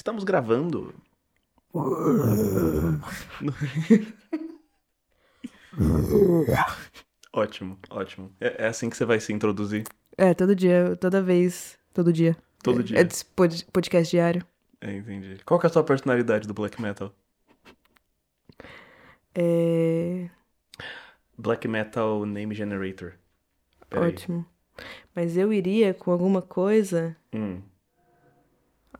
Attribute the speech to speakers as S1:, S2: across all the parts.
S1: Estamos gravando. ótimo, ótimo. É, é assim que você vai se introduzir
S2: É, todo dia, toda vez, todo dia.
S1: todo
S2: É-
S1: dia.
S2: É pod- podcast diário.
S1: É, entendi. Qual que é a sua personalidade do black metal?
S2: É.
S1: Black metal name generator. Peraí.
S2: Ótimo. Mas eu iria com alguma coisa,
S1: Hum.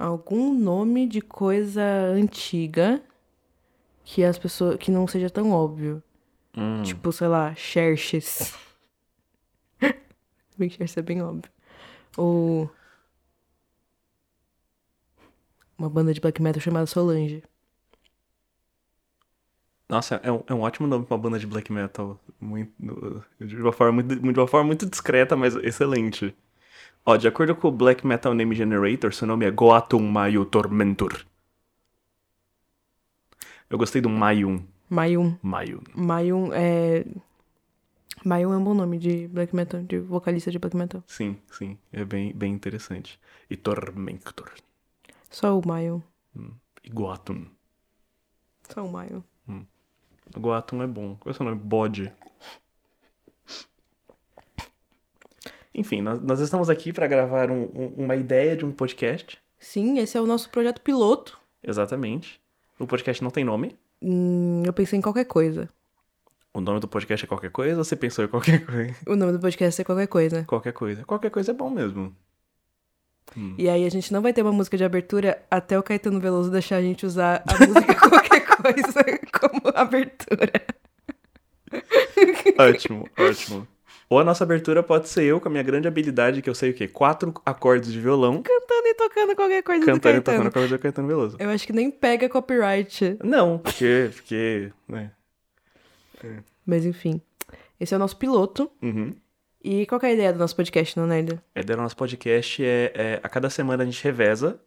S2: Algum nome de coisa antiga que as pessoas. que não seja tão óbvio.
S1: Hum.
S2: Tipo, sei lá, Xerxes. Bem, Xerxes é bem óbvio. Ou. Uma banda de black metal chamada Solange.
S1: Nossa, é um, é um ótimo nome pra uma banda de black metal. Muito, de, uma forma muito, de uma forma muito discreta, mas excelente. Ó, de acordo com o Black Metal Name Generator, seu nome é Goatum Mayu Tormentor. Eu gostei do Mayun.
S2: Mayum.
S1: Mayun.
S2: Mayum é. Mayum é um bom nome de black metal, de vocalista de black metal.
S1: Sim, sim. É bem, bem interessante. E Tormentor.
S2: Só o Mayum.
S1: E Goatum.
S2: Só o Mayum.
S1: Goatum é bom. Qual é o seu nome? Bode. Enfim, nós, nós estamos aqui para gravar um- um- uma ideia de um podcast.
S2: Sim, esse é o nosso projeto piloto.
S1: Exatamente. O podcast não tem nome.
S2: Hum, eu pensei em qualquer coisa.
S1: O nome do podcast é qualquer coisa ou você pensou em qualquer coisa?
S2: O nome do podcast é qualquer coisa.
S1: Qualquer coisa. Qualquer coisa é bom mesmo.
S2: E aí a gente não vai ter uma música de abertura até o Caetano Veloso deixar a gente usar a música qualquer coisa como abertura.
S1: Ótimo, ótimo. Ou a nossa abertura pode ser eu com a minha grande habilidade, que eu sei o quê? Quatro acordes de violão,
S2: Cantando e tocando qualquer coisa
S1: cantando
S2: do
S1: e
S2: Caetano.
S1: tocando acordes do Caetano Veloso.
S2: Eu acho que nem pega copyright.
S1: Não, porque. porque né?
S2: Mas enfim. Esse é o nosso piloto.
S1: Uhum.
S2: E qual que é a ideia do nosso podcast, não, Nerd?
S1: A ideia do nosso podcast é, é a cada semana a gente reveza,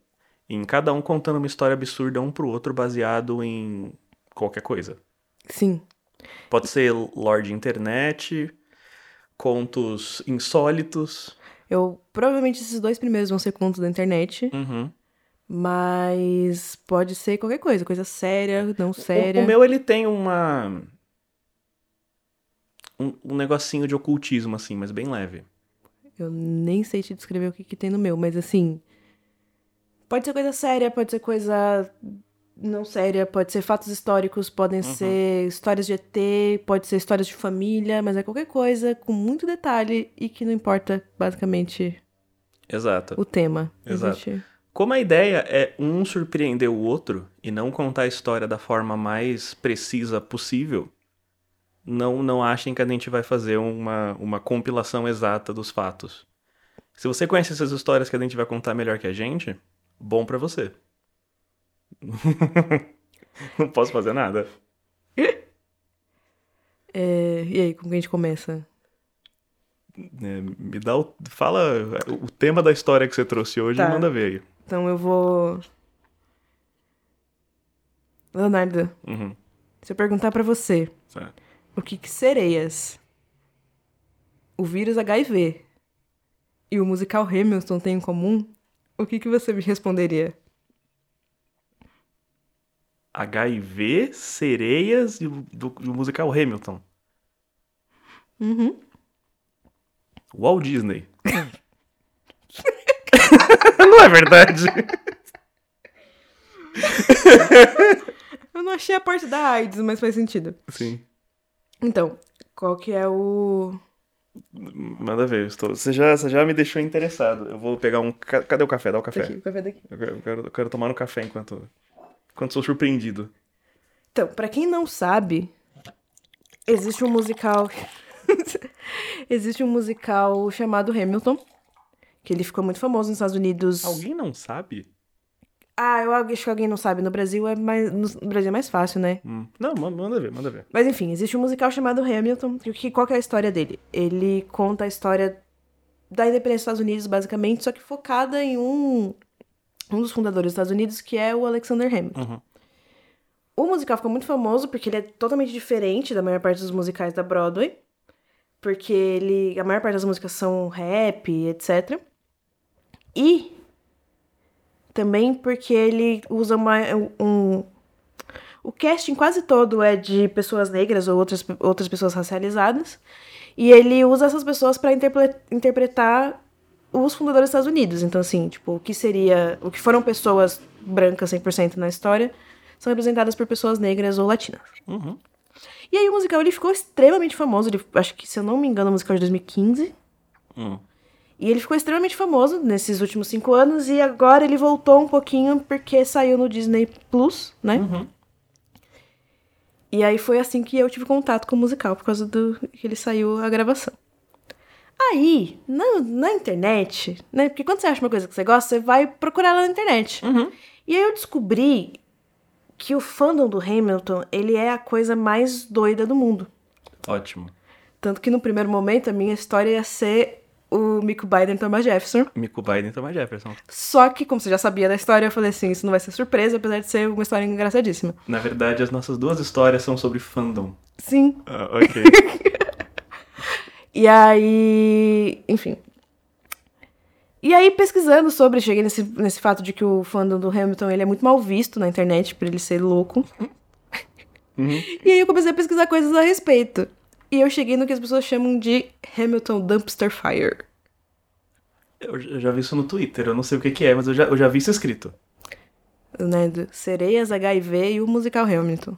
S1: em cada um contando uma história absurda um pro outro, baseado em qualquer coisa.
S2: Sim.
S1: Pode ser lore de internet, contos insólitos.
S2: Eu provavelmente esses dois primeiros vão ser contos da internet,
S1: Uhum.
S2: mas pode ser qualquer coisa, coisa séria, não
S1: O,
S2: séria.
S1: o meu, ele tem uma. Um, um negocinho de ocultismo, assim, mas bem leve.
S2: Eu nem sei te descrever o que, que tem no meu, mas assim. Pode ser coisa séria, pode ser coisa não séria, pode ser fatos históricos, podem
S1: Uhum.
S2: ser histórias de ET, pode ser histórias de família, mas é qualquer coisa com muito detalhe e que não importa basicamente
S1: Exato.
S2: o tema.
S1: Exato.
S2: Existe-
S1: Como a ideia é um surpreender o outro e não contar a história da forma mais precisa possível, não, não achem que a gente vai fazer uma, uma compilação exata dos fatos. Se você conhece essas histórias que a gente vai contar melhor que a gente, bom pra você. não posso fazer nada.
S2: É, e aí, como que a gente começa?
S1: É, me dá o. Fala o tema da história que você trouxe hoje
S2: Tá.
S1: e manda ver aí.
S2: Então eu vou. Leonardo,
S1: Uhum,
S2: se eu perguntar pra você
S1: certo.
S2: o que, que sereias, o vírus HIV e o musical Hamilton têm em comum, o que, que você me responderia?
S1: HIV, sereias e o, do, e o musical Hamilton.
S2: Uhum.
S1: Walt Disney. Não é verdade?
S2: Eu não achei a parte da AIDS, mas faz sentido.
S1: Sim.
S2: Então, qual que é o.
S1: Manda ver. Estou... Você, já, você já me deixou interessado. Eu vou pegar um. ca- Cadê o café? Dá o café.
S2: Daqui, o café daqui.
S1: Eu quero, eu quero- tomar no café enquanto. Enquanto sou surpreendido.
S2: Então, pra quem não sabe, existe um musical. existe um musical chamado Hamilton. Que ele ficou muito famoso nos Estados Unidos.
S1: Alguém não sabe?
S2: Ah, eu acho que alguém não sabe. No Brasil é mais. No Brasil é mais fácil, né?
S1: Hum. Não, ma- manda ver, manda ver.
S2: Mas enfim, existe um musical chamado Hamilton. Que- qual que é a história dele? Ele conta a história da independência dos Estados Unidos, basicamente, só que focada em um, um dos fundadores dos Estados Unidos, que é o Alexander Hamilton.
S1: Uhum.
S2: O musical ficou muito famoso porque ele é totalmente diferente da maior parte dos musicais da Broadway. Porque ele. A maior parte das músicas são rap, etc. E também porque ele usa uma, um. O casting quase todo é de pessoas negras ou outras, outras pessoas racializadas. E ele usa essas pessoas para interpretar os fundadores dos Estados Unidos. Então, assim, tipo, o que seria. O que foram pessoas brancas 100% na história são representadas por pessoas negras ou latinas.
S1: Uhum.
S2: E aí o musical ele ficou extremamente famoso. Ele, acho que, se eu não me engano, o musical é de 2015.
S1: Hum.
S2: E ele ficou extremamente famoso nesses últimos cinco anos. E agora ele voltou um pouquinho porque saiu no Disney Plus, né?
S1: Uhum.
S2: E aí foi assim que eu tive contato com o musical, por causa do que ele saiu a gravação. Aí, na, na internet, né? Porque quando você acha uma coisa que você gosta, você vai procurar ela na internet.
S1: Uhum.
S2: E aí eu descobri que o fandom do Hamilton, ele é a coisa mais doida do mundo.
S1: Ótimo.
S2: Tanto que no primeiro momento a minha história ia ser o Mico Biden Thomas Jefferson.
S1: Mico Biden Thomas Jefferson.
S2: Só que, como você já sabia da história, eu falei assim, isso não vai ser surpresa, apesar de ser uma história engraçadíssima.
S1: Na verdade, as nossas duas histórias são sobre fandom.
S2: Sim.
S1: Ah, ok.
S2: E aí, enfim. E aí, pesquisando sobre, cheguei nesse, nesse fato de que o fandom do Hamilton ele é muito mal visto na internet por ele ser louco.
S1: Uhum.
S2: E aí eu comecei a pesquisar coisas a respeito. E eu cheguei no que as pessoas chamam de Hamilton Dumpster Fire.
S1: Eu, eu já vi isso no Twitter, eu não sei o que, que é, mas eu já, eu já vi isso escrito.
S2: Né, do Sereias, HIV e o musical Hamilton.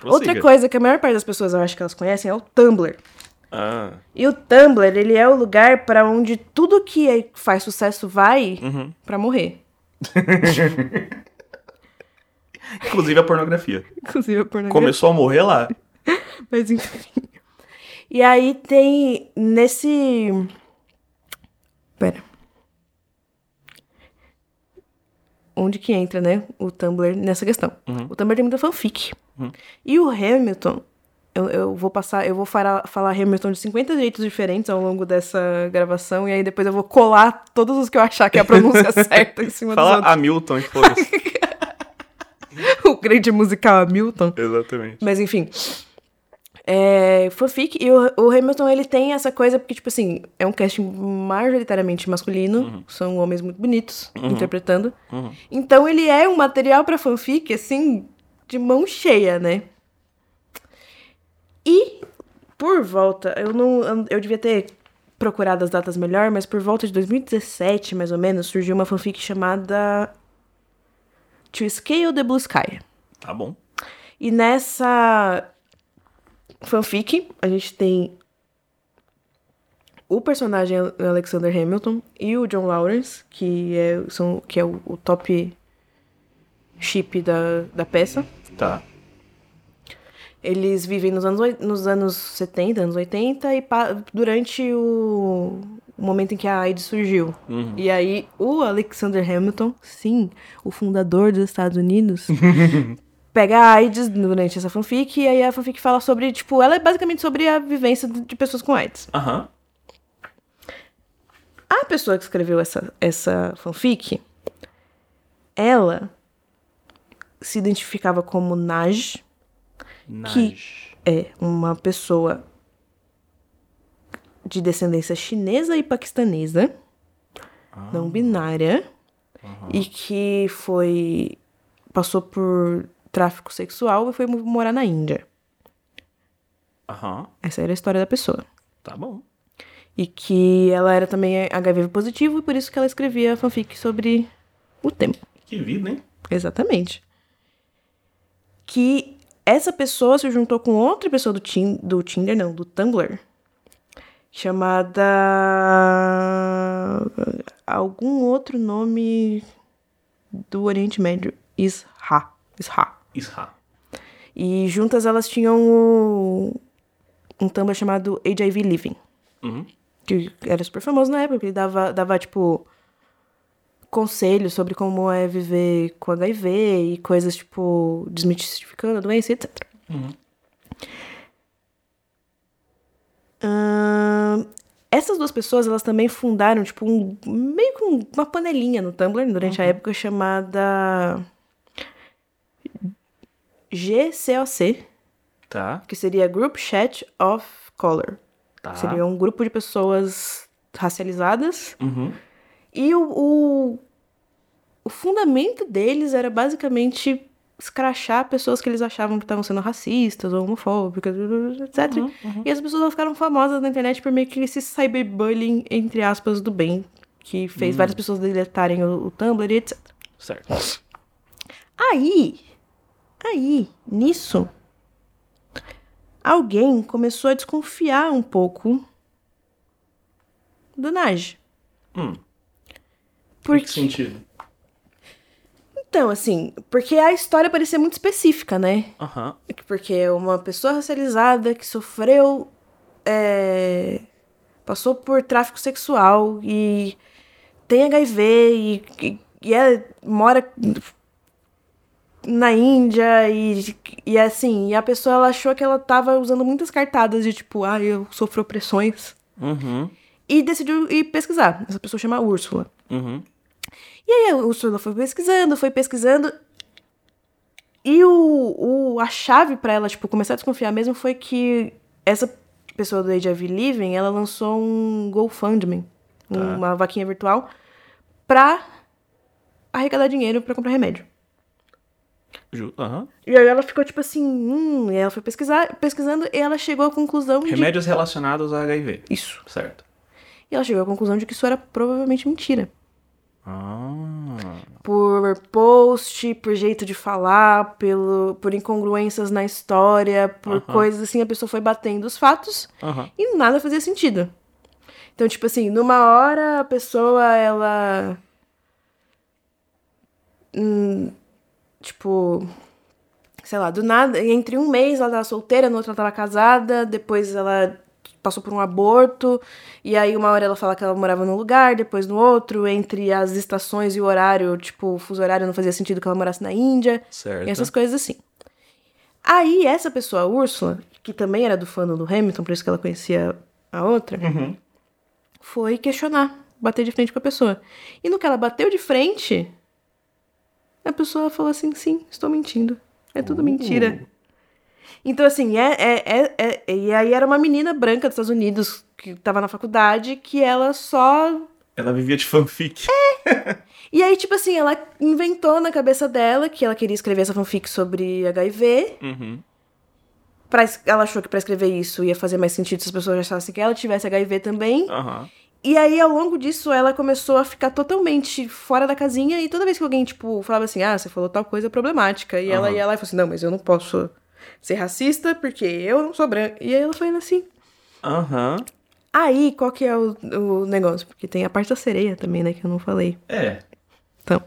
S1: Prossiga.
S2: Outra coisa que a maior parte das pessoas eu acho que elas conhecem é o Tumblr.
S1: Ah,
S2: E o Tumblr, ele é o lugar pra onde tudo que é- faz sucesso vai
S1: uhum.
S2: pra morrer.
S1: Inclusive a pornografia.
S2: Inclusive a pornografia.
S1: Começou a morrer lá.
S2: Mas enfim. E aí tem nesse. Pera. Onde que entra, né? O Tumblr nessa questão.
S1: Uhum.
S2: O Tumblr tem muita fanfic.
S1: Uhum.
S2: E o Hamilton. Eu, eu vou passar, eu vou falar, falar Hamilton de 50 jeitos diferentes ao longo dessa gravação, e aí depois eu vou colar todos os que eu achar que é a pronúncia certa em cima dos
S1: Fala
S2: outros.
S1: Hamilton foda-se.
S2: O grande musical Hamilton.
S1: Exatamente.
S2: Mas enfim. É, fanfic. E o, o Hamilton, ele tem essa coisa, porque, tipo assim, é um casting majoritariamente masculino. São homens muito bonitos interpretando.
S1: Uhum.
S2: Então ele é um material pra fanfic, assim, de mão cheia, né? E, por volta, eu não. eu- Eu devia ter procurado as datas melhor, mas por volta de 2017, mais ou menos, surgiu uma fanfic chamada To Scale the Blue Sky.
S1: Tá bom.
S2: E nessa fanfic, a gente tem o personagem Alexander Hamilton e o John Lawrence, que é, são, que é o, o top chip da, da peça.
S1: Tá.
S2: Eles vivem nos anos, nos anos 70, anos 80, e durante o, o momento em que a AIDS surgiu.
S1: Uhum.
S2: E aí, o Alexander Hamilton, sim, o fundador dos Estados Unidos, pega a AIDS durante essa fanfic, e aí a fanfic fala sobre, tipo, ela é basicamente sobre a vivência de pessoas com AIDS.
S1: Aham.
S2: A pessoa que escreveu essa, essa fanfic, ela se identificava como Naj,
S1: Naj.
S2: é uma pessoa de descendência chinesa e paquistanesa, não binária, e que foi passou por tráfico sexual e foi morar na Índia.
S1: Aham.
S2: Essa era a história da pessoa.
S1: Tá bom.
S2: E que ela era também HIV positivo e por isso que ela escrevia fanfic sobre o tema.
S1: Que vida, hein?
S2: Exatamente. Que essa pessoa se juntou com outra pessoa do, Tin, do Tinder, não, do Tumblr, chamada. algum outro nome do Oriente Médio. Isha. Isha.
S1: Isra.
S2: E juntas elas tinham o- um Tumblr chamado HIV Living.
S1: Uhum.
S2: Que era super famoso na época, porque ele dava, dava tipo. Conselhos sobre como é viver com HIV e coisas tipo. desmistificando a doença, etc.
S1: Uhum.
S2: Ahn, essas duas pessoas, elas também fundaram, tipo, um, meio que um- uma panelinha no Tumblr durante a época chamada GCOC,
S1: Tá.
S2: que seria Group Chat of Color.
S1: Tá.
S2: Seria um grupo de pessoas racializadas
S1: Uhum.
S2: E o, o, o fundamento deles era basicamente escrachar pessoas que eles achavam que estavam sendo racistas ou homofóbicas, etc.
S1: Uhum, uhum.
S2: E as pessoas ficaram famosas na internet por meio que esse cyberbullying, entre aspas, do bem, que fez
S1: Hum.
S2: várias pessoas deletarem o, o Tumblr e etc.
S1: Certo.
S2: Aí, aí, nisso, alguém começou a desconfiar um pouco do Naj.
S1: Hum.
S2: Por
S1: Em que sentido?
S2: Então, assim, porque a história parecia muito específica, né?
S1: Aham.
S2: Porque é uma pessoa racializada que sofreu. é, passou por tráfico sexual e tem HIV e, e, e é, mora na Índia e, e assim, e a pessoa ela achou que ela tava usando muitas cartadas de tipo, ah, eu sofro opressões.
S1: Uhum.
S2: E decidiu ir pesquisar. Essa pessoa chama Úrsula.
S1: Uhum.
S2: E aí a Úrsula foi pesquisando, foi pesquisando. E o, o, a chave pra ela, tipo, começar a desconfiar mesmo foi que essa pessoa do Age of Living, ela lançou um GoFundMe,
S1: Tá.
S2: uma vaquinha virtual, pra arrecadar dinheiro pra comprar remédio.
S1: Aham.
S2: E aí ela ficou tipo assim, hum, e ela foi pesquisar, pesquisando e ela chegou à conclusão de
S1: Remédios relacionados a HIV.
S2: isso.
S1: Certo.
S2: E ela chegou à conclusão de que isso era provavelmente mentira.
S1: Ah.
S2: por post, por jeito de falar, pelo, por incongruências na história, por
S1: Aham.
S2: coisas assim, a pessoa foi batendo os fatos
S1: Aham.
S2: e nada fazia sentido. Então, tipo assim, numa hora a pessoa, ela. Hum, tipo. Sei lá, do nada, entre um mês ela tava solteira, no outro ela tava casada, depois ela passou por um aborto, e aí uma hora ela fala que ela morava num lugar, depois no outro, entre as estações e o horário, tipo, o fuso horário não fazia sentido que ela morasse na Índia.
S1: Certo.
S2: E essas coisas assim. Aí, essa pessoa, a Úrsula, que também era do fã do Hamilton, por isso que ela conhecia a outra,
S1: Uhum.
S2: foi questionar, bater de frente com a pessoa. E no que ela bateu de frente, a pessoa falou assim: sim, estou mentindo. É tudo
S1: Uh.
S2: mentira. Então, assim, é, é, é, é- E aí era uma menina branca dos Estados Unidos que tava na faculdade que ela só
S1: Ela vivia de fanfic.
S2: E aí, tipo assim, ela inventou na cabeça dela que ela queria escrever essa fanfic sobre HIV.
S1: Uhum.
S2: Pra, ela achou que pra escrever isso ia fazer mais sentido se as pessoas achassem que ela tivesse HIV também.
S1: Aham.
S2: E aí, ao longo disso, ela começou a ficar totalmente fora da casinha. E toda vez que alguém, tipo, falava assim, ah, você falou tal coisa problemática. E ela
S1: Aham.
S2: ia lá e falou assim, não, mas eu não posso ser racista porque eu não sou branca. E aí ela foi indo assim.
S1: Aham.
S2: Aí, qual que é o, o negócio? Porque tem a parte da sereia também, né, que eu não falei.
S1: É.
S2: Então,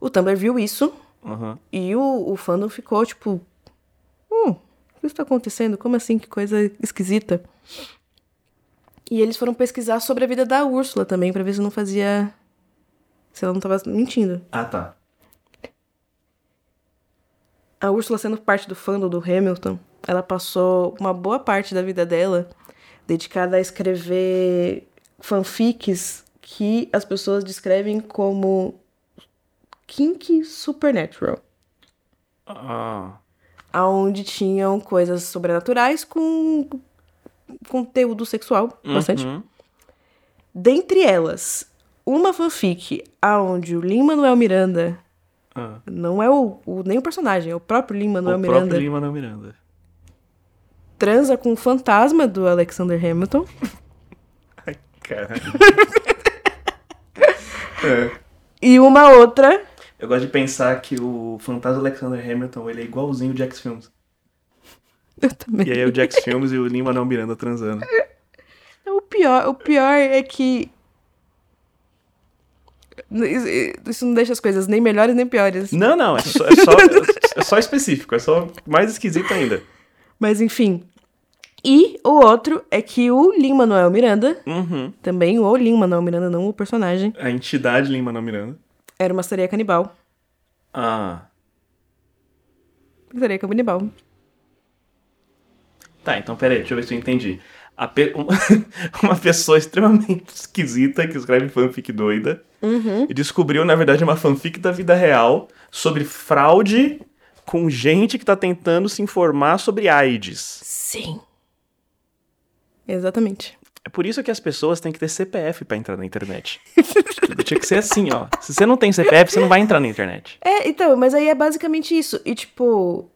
S2: o Tumblr viu isso.
S1: Aham.
S2: E o, o fandom ficou tipo. Hum, o que está acontecendo? Como assim? Que coisa esquisita. E eles foram pesquisar sobre a vida da Úrsula também, pra ver se não fazia. Se ela não tava mentindo.
S1: Ah, tá.
S2: A Úrsula, sendo parte do fandom do Hamilton, ela passou uma boa parte da vida dela dedicada a escrever fanfics que as pessoas descrevem como kink supernatural.
S1: Ah.
S2: onde tinham coisas sobrenaturais com conteúdo sexual, bastante.
S1: Uhum.
S2: Dentre elas, uma fanfic aonde o Lin-Manuel Miranda
S1: Ah.
S2: não é o, o- nem o personagem, é o próprio Lin-Manuel
S1: o
S2: Miranda
S1: próprio Lima não Miranda.
S2: transa com o fantasma do Alexander Hamilton.
S1: Caralho. é.
S2: E uma outra,
S1: Eu gosto de pensar que o fantasma Alexander Hamilton ele é igualzinho o Jax Films.
S2: eu também.
S1: E aí é o Jax Films e o Lima não Miranda transando.
S2: O pior, o pior é que isso não deixa as coisas nem melhores nem piores.
S1: Não, não, é só, é só, é só específico, é só mais esquisito ainda.
S2: Mas enfim. E o outro é que o Lin-Manuel Miranda
S1: Uhum.
S2: Também o Lin-Manuel Miranda, não o personagem.
S1: A entidade Lima não Miranda.
S2: Era uma sereia canibal.
S1: Ah.
S2: Sereia canibal.
S1: Tá, então peraí, deixa eu ver se eu entendi. Pe- uma- pessoa extremamente esquisita que escreve fanfic doida e descobriu, na verdade, uma fanfic da vida real sobre fraude com gente que tá tentando se informar sobre AIDS.
S2: Sim. Exatamente.
S1: É por isso que as pessoas têm que ter CPF pra entrar na internet. Tinha que ser assim, ó. Se você não tem CPF, você não vai entrar na internet.
S2: É, então, mas aí é basicamente isso. E tipo,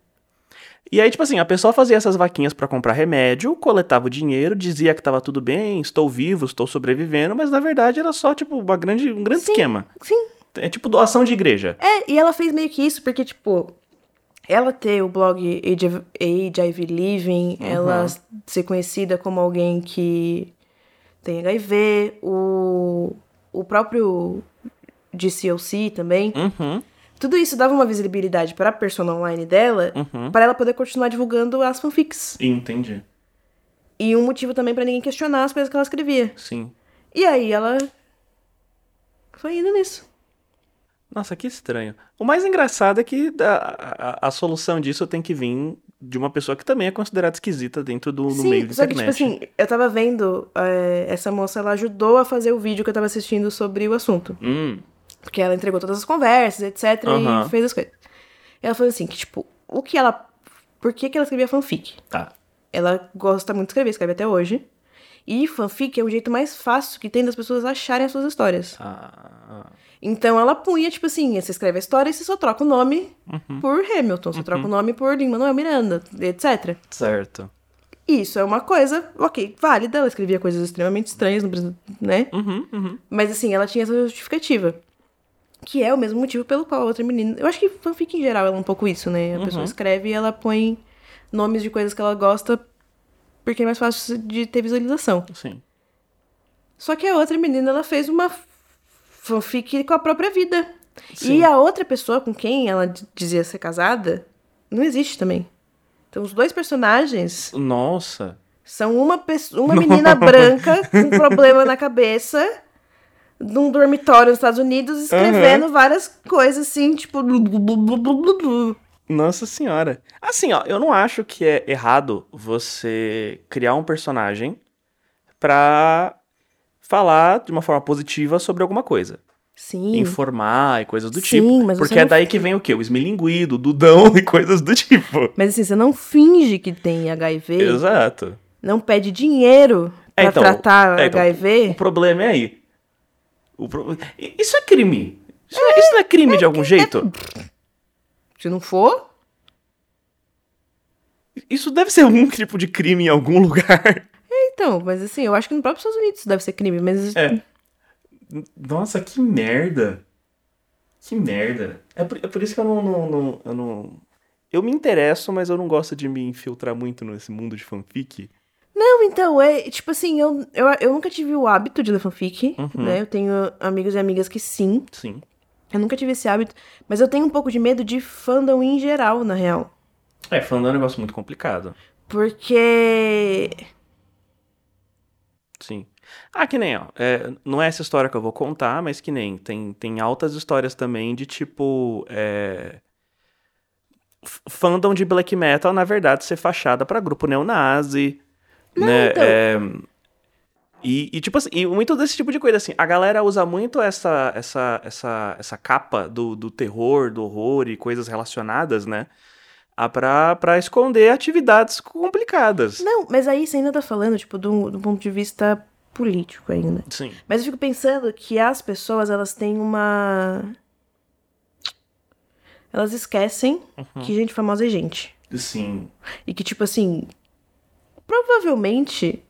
S1: E aí, tipo assim, a pessoa fazia essas vaquinhas pra comprar remédio, coletava o dinheiro, dizia que tava tudo bem, estou vivo, estou sobrevivendo, mas na verdade era só, tipo, uma grande, um grande
S2: Sim.
S1: esquema.
S2: sim,
S1: É tipo doação de igreja.
S2: É, e ela fez meio que isso, porque, tipo, ela ter o blog Age, of- Age IV Living, ela ser conhecida como alguém que tem HIV, o, o próprio DCOC também.
S1: Uhum,
S2: Tudo isso dava uma visibilidade pra persona online dela,
S1: uhum.
S2: pra ela poder continuar divulgando as fanfics.
S1: Entendi.
S2: E um motivo também pra ninguém questionar as coisas que ela escrevia.
S1: Sim.
S2: E aí ela foi indo nisso.
S1: Nossa, que estranho. O mais engraçado é que a, a, a solução disso tem que vir de uma pessoa que também é considerada esquisita dentro do
S2: Sim,
S1: meio da
S2: só que,
S1: internet.
S2: tipo assim, eu tava vendo, é, essa moça, ela ajudou a fazer o vídeo que eu tava assistindo sobre o assunto.
S1: Hum,
S2: Porque ela entregou todas as conversas, etc,
S1: Aham.
S2: e fez as coisas. Ela falou assim, que, tipo, o que ela... Por que que ela escrevia fanfic?
S1: tá.
S2: Ela gosta muito de escrever, escreve até hoje. E fanfic é o jeito mais fácil que tem das pessoas acharem as suas histórias.
S1: Ah,
S2: Então ela punha, tipo assim, você escreve a história e você só troca o nome
S1: Uhum.
S2: por Hamilton, você troca o nome por Lin-Manuel Miranda, etc.
S1: certo.
S2: Isso é uma coisa, ok, válida, ela escrevia coisas extremamente estranhas, não precisa, né?
S1: Uhum, uhum.
S2: Mas assim, ela tinha essa justificativa. Que é o mesmo motivo pelo qual a outra menina. Eu acho que fanfic em geral ela é um pouco isso, né? A
S1: Uhum.
S2: pessoa escreve e ela põe nomes de coisas que ela gosta porque é mais fácil de ter visualização.
S1: Sim.
S2: Só que a outra menina, ela fez uma fanfic com a própria vida.
S1: Sim.
S2: E a outra pessoa com quem ela dizia ser casada não existe também. Então os dois personagens
S1: Nossa.
S2: são uma, pessoa, uma menina branca com problema na cabeça, num dormitório nos Estados Unidos, escrevendo várias coisas assim, tipo.
S1: Nossa senhora. Assim, ó, eu não acho que é errado você criar um personagem pra falar de uma forma positiva sobre alguma coisa.
S2: Sim.
S1: Informar e coisas do
S2: Sim,
S1: tipo.
S2: mas
S1: Porque é daí que vem o quê? O esmilinguido, o dudão e coisas do tipo.
S2: Mas assim, você não finge que tem HIV,
S1: Exato.
S2: não pede dinheiro pra
S1: É, então,
S2: tratar
S1: é, então,
S2: HIV.
S1: O problema é aí. Pro- Isso é crime. Isso, é- isso não é crime de algum jeito?
S2: Se não for,
S1: Isso deve ser algum tipo de crime em algum lugar.
S2: então, mas assim, eu acho que no próprio Estados Unidos isso deve ser crime, mas
S1: É. Nossa, que merda. Que merda. É por, é por isso que eu não, não, não- eu não. Eu me interesso, mas eu não gosto de me infiltrar muito nesse mundo de fanfic.
S2: Não, então, é tipo assim, eu, eu, eu nunca tive o hábito de ler fanfic,
S1: Uhum.
S2: né? Eu tenho amigos e amigas que sim.
S1: Sim.
S2: Eu nunca tive esse hábito, mas eu tenho um pouco de medo de fandom em geral, na real.
S1: É, fandom é um negócio muito complicado.
S2: Porque.
S1: Sim. Ah, que nem, ó. é, não é essa história que eu vou contar, mas que nem. Tem, tem altas histórias também de tipo. É, fandom de black metal, na verdade, ser fachada pra grupo neonazi. Né?
S2: então.
S1: É, e, e, tipo assim, e muito desse tipo de coisa, assim. A galera usa muito essa, essa, essa, essa capa do, do terror, do horror e coisas relacionadas, né? Ah, pra, pra esconder atividades complicadas.
S2: Não, mas aí você ainda tá falando, tipo, do, do ponto de vista político ainda.
S1: Sim.
S2: Mas eu fico pensando que as pessoas, elas têm uma. Elas esquecem que gente famosa é gente.
S1: Sim.
S2: E que, tipo assim. Provavelmente.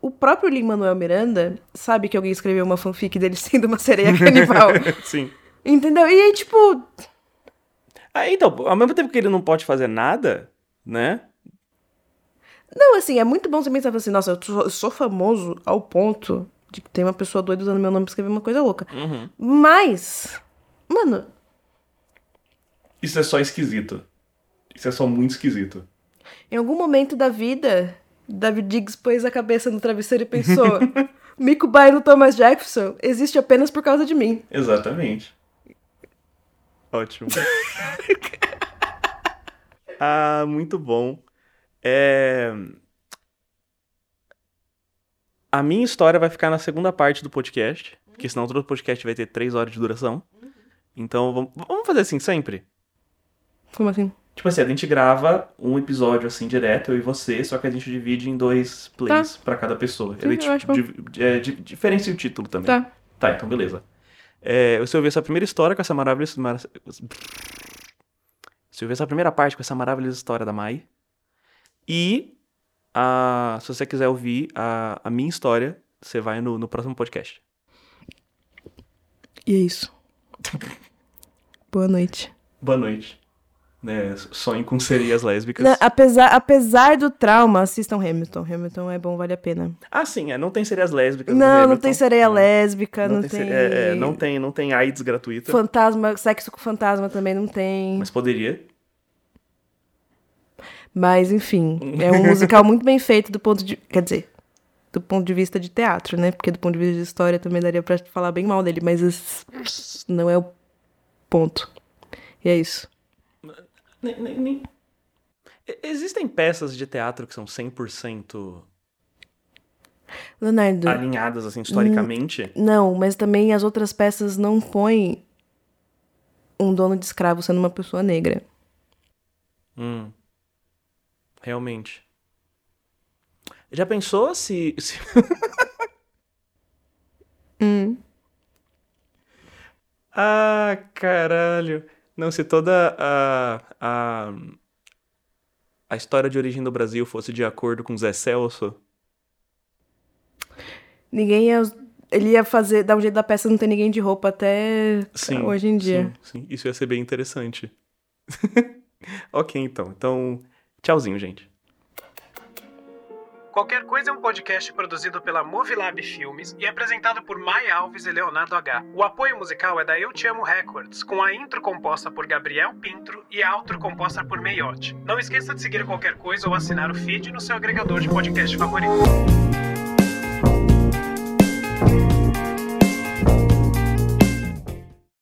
S2: O próprio Lin-Manuel Miranda sabe que alguém escreveu uma fanfic dele sendo uma sereia canibal.
S1: Sim.
S2: entendeu? E aí, tipo.
S1: Ah, então, ao mesmo tempo que ele não pode fazer nada, né?
S2: Não, assim, é muito bom você pensar assim, nossa, eu sou, eu sou famoso ao ponto de que tem uma pessoa doida usando meu nome pra escrever uma coisa louca.
S1: Uhum.
S2: Mas. Mano,
S1: Isso é só esquisito. Isso é só muito esquisito.
S2: Em algum momento da vida, David Diggs pôs a cabeça no travesseiro e pensou: Mico Bay no Thomas Jefferson existe apenas por causa de mim.
S1: Exatamente. Ótimo. ah, muito bom. É... A minha história vai ficar na segunda parte do podcast, porque senão todo podcast vai ter três horas de duração. Então vamos, vamos fazer assim sempre.
S2: Como assim?
S1: Tipo assim, a gente grava um episódio assim direto, eu e você, só que a gente divide em dois plays pra cada pessoa.
S2: Sim,
S1: Ele,
S2: eu
S1: tipo, di- é, di- diferencia o título também.
S2: Tá.
S1: Tá, então beleza. É, você ouviu essa primeira história com essa maravilhosa. Mar... Você ouviu essa primeira parte com essa maravilhosa história da Mai. E a, se você quiser ouvir a, a minha história, você vai no, no próximo podcast.
S2: E é isso. Boa noite.
S1: Boa noite. Né, sonho com sereias lésbicas.
S2: Não, apesar, apesar do trauma, assistam Hamilton. Hamilton é bom, vale a pena.
S1: Ah, sim, é, não tem sereias lésbicas. no
S2: Não, não tem sereia lésbica, não, tem.
S1: se- é, é, não tem. Não tem AIDS gratuita.
S2: Fantasma, sexo com fantasma também não tem.
S1: Mas poderia.
S2: Mas, enfim, é um musical muito bem feito do ponto de. Quer dizer, do ponto de vista de teatro, né? Porque do ponto de vista de história também daria pra falar bem mal dele, mas não é o ponto. E é isso.
S1: Nem- nem- nem- Existem peças de teatro que são 100%
S2: Leonardo,
S1: alinhadas, assim, historicamente?
S2: não, mas também as outras peças não põem um dono de escravo sendo uma pessoa negra.
S1: Hum. Realmente. Já pensou se. se-
S2: Hum.
S1: ah, caralho. Não, se toda a, a. A história de origem do Brasil fosse de acordo com Zé Celso.
S2: Ninguém ia. Ele ia fazer, dar um jeito da peça não ter ninguém de roupa até
S1: Sim.
S2: hoje em dia.
S1: Sim, sim. Isso ia ser bem interessante. ok, então. Então, tchauzinho, gente.
S3: Qualquer Coisa é um podcast produzido pela Movilab Filmes e apresentado por Mai Alves e Leonardo H. O apoio musical é da Eu Te Amo Records, com a intro composta por Gabriel Pintro e a outro composta por Meiote. Não esqueça de seguir Qualquer Coisa ou assinar o feed no seu agregador de podcast favorito.